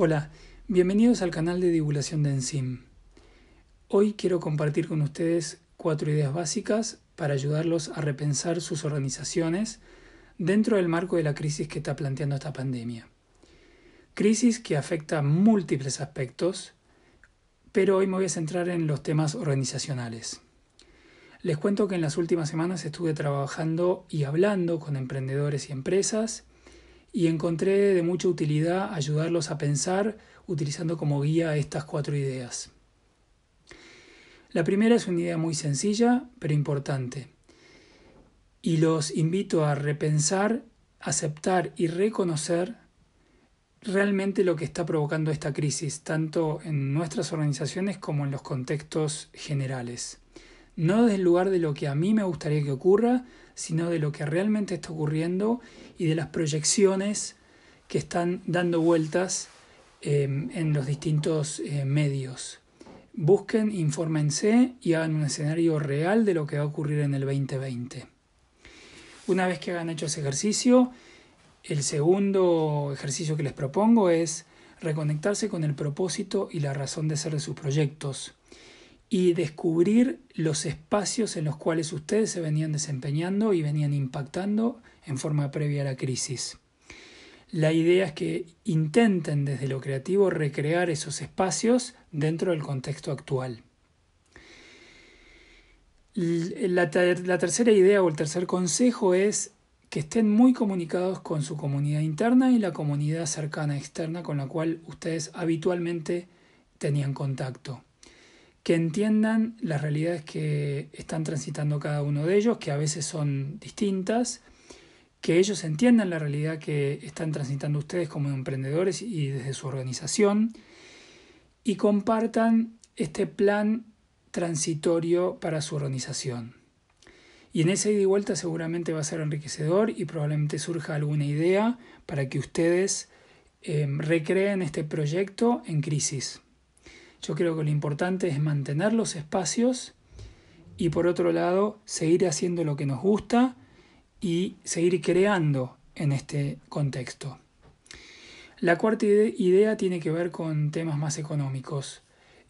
Hola, bienvenidos al canal de divulgación de Enzim. Hoy quiero compartir con ustedes cuatro ideas básicas para ayudarlos a repensar sus organizaciones dentro del marco de la crisis que está planteando esta pandemia. Crisis que afecta múltiples aspectos, pero hoy me voy a centrar en los temas organizacionales. Les cuento que en las últimas semanas estuve trabajando y hablando con emprendedores y empresas y encontré de mucha utilidad ayudarlos a pensar utilizando como guía estas cuatro ideas. La primera es una idea muy sencilla pero importante y los invito a repensar, aceptar y reconocer realmente lo que está provocando esta crisis, tanto en nuestras organizaciones como en los contextos generales. No desde el lugar de lo que a mí me gustaría que ocurra, sino de lo que realmente está ocurriendo y de las proyecciones que están dando vueltas em, en los distintos eh, medios. Busquen, infórmense y hagan un escenario real de lo que va a ocurrir en el 2020. Una vez que hagan hecho ese ejercicio, el segundo ejercicio que les propongo es reconectarse con el propósito y la razón de ser de sus proyectos y descubrir los espacios en los cuales ustedes se venían desempeñando y venían impactando en forma previa a la crisis. La idea es que intenten desde lo creativo recrear esos espacios dentro del contexto actual. La, la, tercera idea o el tercer consejo es que estén muy comunicados con su comunidad interna y la comunidad cercana externa con la cual ustedes habitualmente tenían contacto que entiendan las realidades que están transitando cada uno de ellos, que a veces son distintas, que ellos entiendan la realidad que están transitando ustedes como emprendedores y desde su organización, y compartan este plan transitorio para su organización. Y en esa ida y vuelta seguramente va a ser enriquecedor y probablemente surja alguna idea para que ustedes eh, recreen este proyecto en crisis. Yo creo que lo importante es mantener los espacios y por otro lado seguir haciendo lo que nos gusta y seguir creando en este contexto. La cuarta idea tiene que ver con temas más económicos.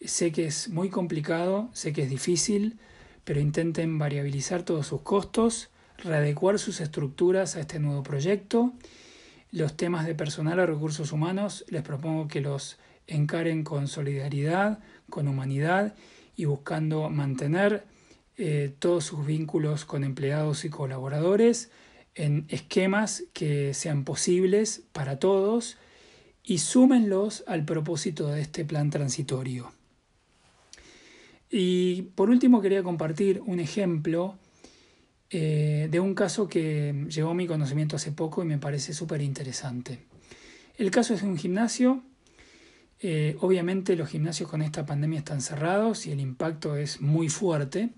Sé que es muy complicado, sé que es difícil, pero intenten variabilizar todos sus costos, readecuar sus estructuras a este nuevo proyecto. Los temas de personal o recursos humanos les propongo que los encaren con solidaridad, con humanidad y buscando mantener eh, todos sus vínculos con empleados y colaboradores en esquemas que sean posibles para todos y súmenlos al propósito de este plan transitorio. Y por último quería compartir un ejemplo eh, de un caso que llegó a mi conocimiento hace poco y me parece súper interesante. El caso es de un gimnasio eh, obviamente los gimnasios con esta pandemia están cerrados y el impacto es muy fuerte.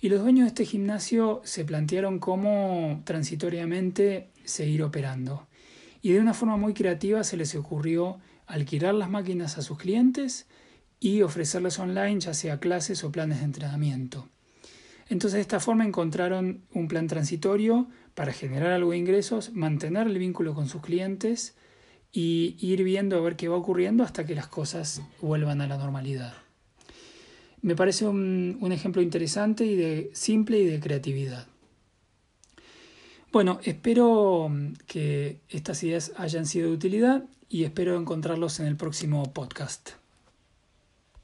Y los dueños de este gimnasio se plantearon cómo transitoriamente seguir operando. Y de una forma muy creativa se les ocurrió alquilar las máquinas a sus clientes y ofrecerles online ya sea clases o planes de entrenamiento. Entonces de esta forma encontraron un plan transitorio para generar algo de ingresos, mantener el vínculo con sus clientes y ir viendo a ver qué va ocurriendo hasta que las cosas vuelvan a la normalidad. Me parece un, un ejemplo interesante y de simple y de creatividad. Bueno, espero que estas ideas hayan sido de utilidad y espero encontrarlos en el próximo podcast.